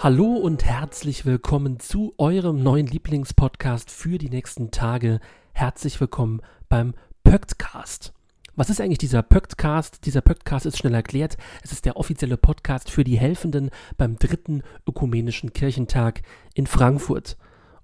Hallo und herzlich willkommen zu eurem neuen Lieblingspodcast für die nächsten Tage. Herzlich willkommen beim Pöktcast. Was ist eigentlich dieser Pöktcast? Dieser Pöktcast ist schnell erklärt. Es ist der offizielle Podcast für die Helfenden beim dritten ökumenischen Kirchentag in Frankfurt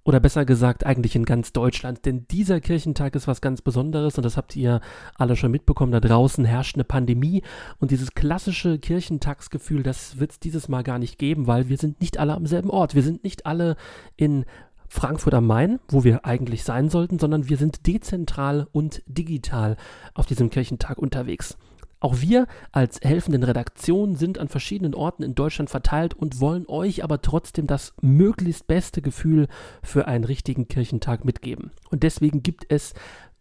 oder besser gesagt eigentlich in ganz Deutschland, denn dieser Kirchentag ist was ganz Besonderes und das habt ihr alle schon mitbekommen, da draußen herrscht eine Pandemie und dieses klassische Kirchentagsgefühl, das wird es dieses Mal gar nicht geben, weil wir sind nicht alle am selben Ort, wir sind nicht alle in Frankfurt am Main, wo wir eigentlich sein sollten, sondern wir sind dezentral und digital auf diesem Kirchentag unterwegs. Auch wir als helfenden Redaktion sind an verschiedenen Orten in Deutschland verteilt und wollen euch aber trotzdem das möglichst beste Gefühl für einen richtigen Kirchentag mitgeben. Und deswegen gibt es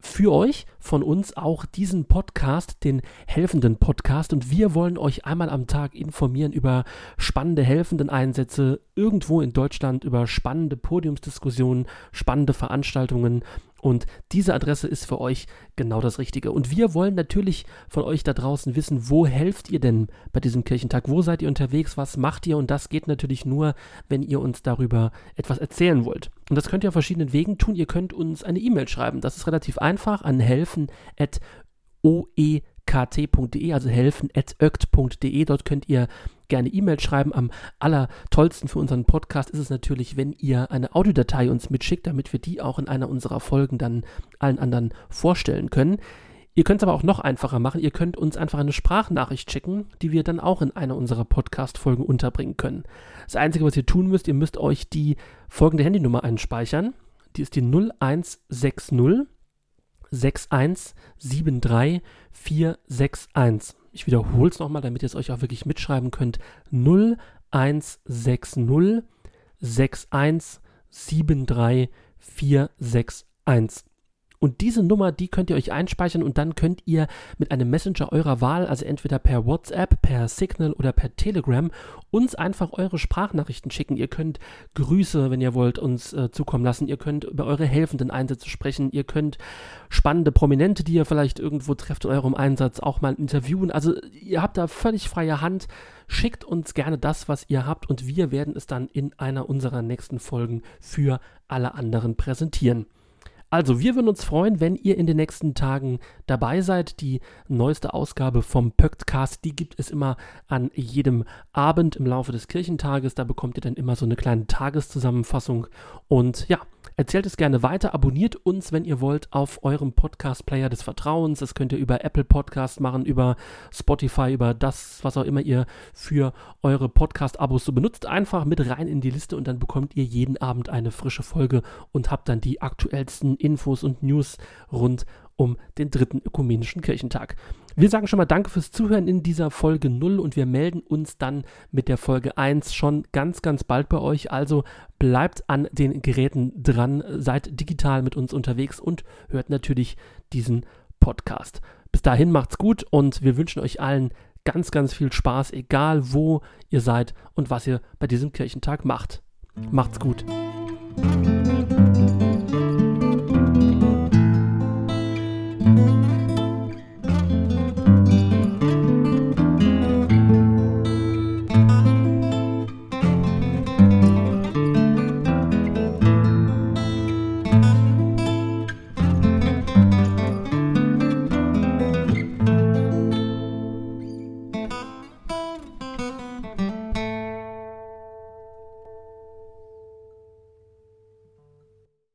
für euch von uns auch diesen Podcast, den helfenden Podcast. Und wir wollen euch einmal am Tag informieren über spannende helfenden Einsätze irgendwo in Deutschland, über spannende Podiumsdiskussionen, spannende Veranstaltungen und diese Adresse ist für euch genau das Richtige. Und wir wollen natürlich von euch da draußen wissen, wo helft ihr denn bei diesem Kirchentag? Wo seid ihr unterwegs? Was macht ihr? Und das geht natürlich nur, wenn ihr uns darüber etwas erzählen wollt. Und das könnt ihr auf verschiedenen Wegen tun. Ihr könnt uns eine E-Mail schreiben. Das ist relativ einfach an helfen.oe kt.de, also helfen.ökt.de. Dort könnt ihr gerne E-Mail schreiben. Am allertollsten für unseren Podcast ist es natürlich, wenn ihr eine Audiodatei uns mitschickt, damit wir die auch in einer unserer Folgen dann allen anderen vorstellen können. Ihr könnt es aber auch noch einfacher machen. Ihr könnt uns einfach eine Sprachnachricht schicken, die wir dann auch in einer unserer Podcast-Folgen unterbringen können. Das Einzige, was ihr tun müsst, ihr müsst euch die folgende Handynummer einspeichern. Die ist die 0160 6173461. Ich wiederhole es nochmal, damit ihr es euch auch wirklich mitschreiben könnt. 0160 6173461. Und diese Nummer, die könnt ihr euch einspeichern und dann könnt ihr mit einem Messenger eurer Wahl, also entweder per WhatsApp, per Signal oder per Telegram, uns einfach eure Sprachnachrichten schicken. Ihr könnt Grüße, wenn ihr wollt, uns äh, zukommen lassen. Ihr könnt über eure helfenden Einsätze sprechen. Ihr könnt spannende Prominente, die ihr vielleicht irgendwo trefft in eurem Einsatz, auch mal interviewen. Also ihr habt da völlig freie Hand. Schickt uns gerne das, was ihr habt und wir werden es dann in einer unserer nächsten Folgen für alle anderen präsentieren. Also, wir würden uns freuen, wenn ihr in den nächsten Tagen dabei seid. Die neueste Ausgabe vom Pöktcast, die gibt es immer an jedem Abend im Laufe des Kirchentages. Da bekommt ihr dann immer so eine kleine Tageszusammenfassung. Und ja, Erzählt es gerne weiter, abonniert uns, wenn ihr wollt, auf eurem Podcast-Player des Vertrauens. Das könnt ihr über Apple Podcast machen, über Spotify, über das, was auch immer ihr für eure Podcast-Abos so benutzt. Einfach mit rein in die Liste und dann bekommt ihr jeden Abend eine frische Folge und habt dann die aktuellsten Infos und News rund um den dritten ökumenischen Kirchentag. Wir sagen schon mal Danke fürs Zuhören in dieser Folge 0 und wir melden uns dann mit der Folge 1 schon ganz, ganz bald bei euch. Also bleibt an den Geräten dran, seid digital mit uns unterwegs und hört natürlich diesen Podcast. Bis dahin macht's gut und wir wünschen euch allen ganz, ganz viel Spaß, egal wo ihr seid und was ihr bei diesem Kirchentag macht. Macht's gut.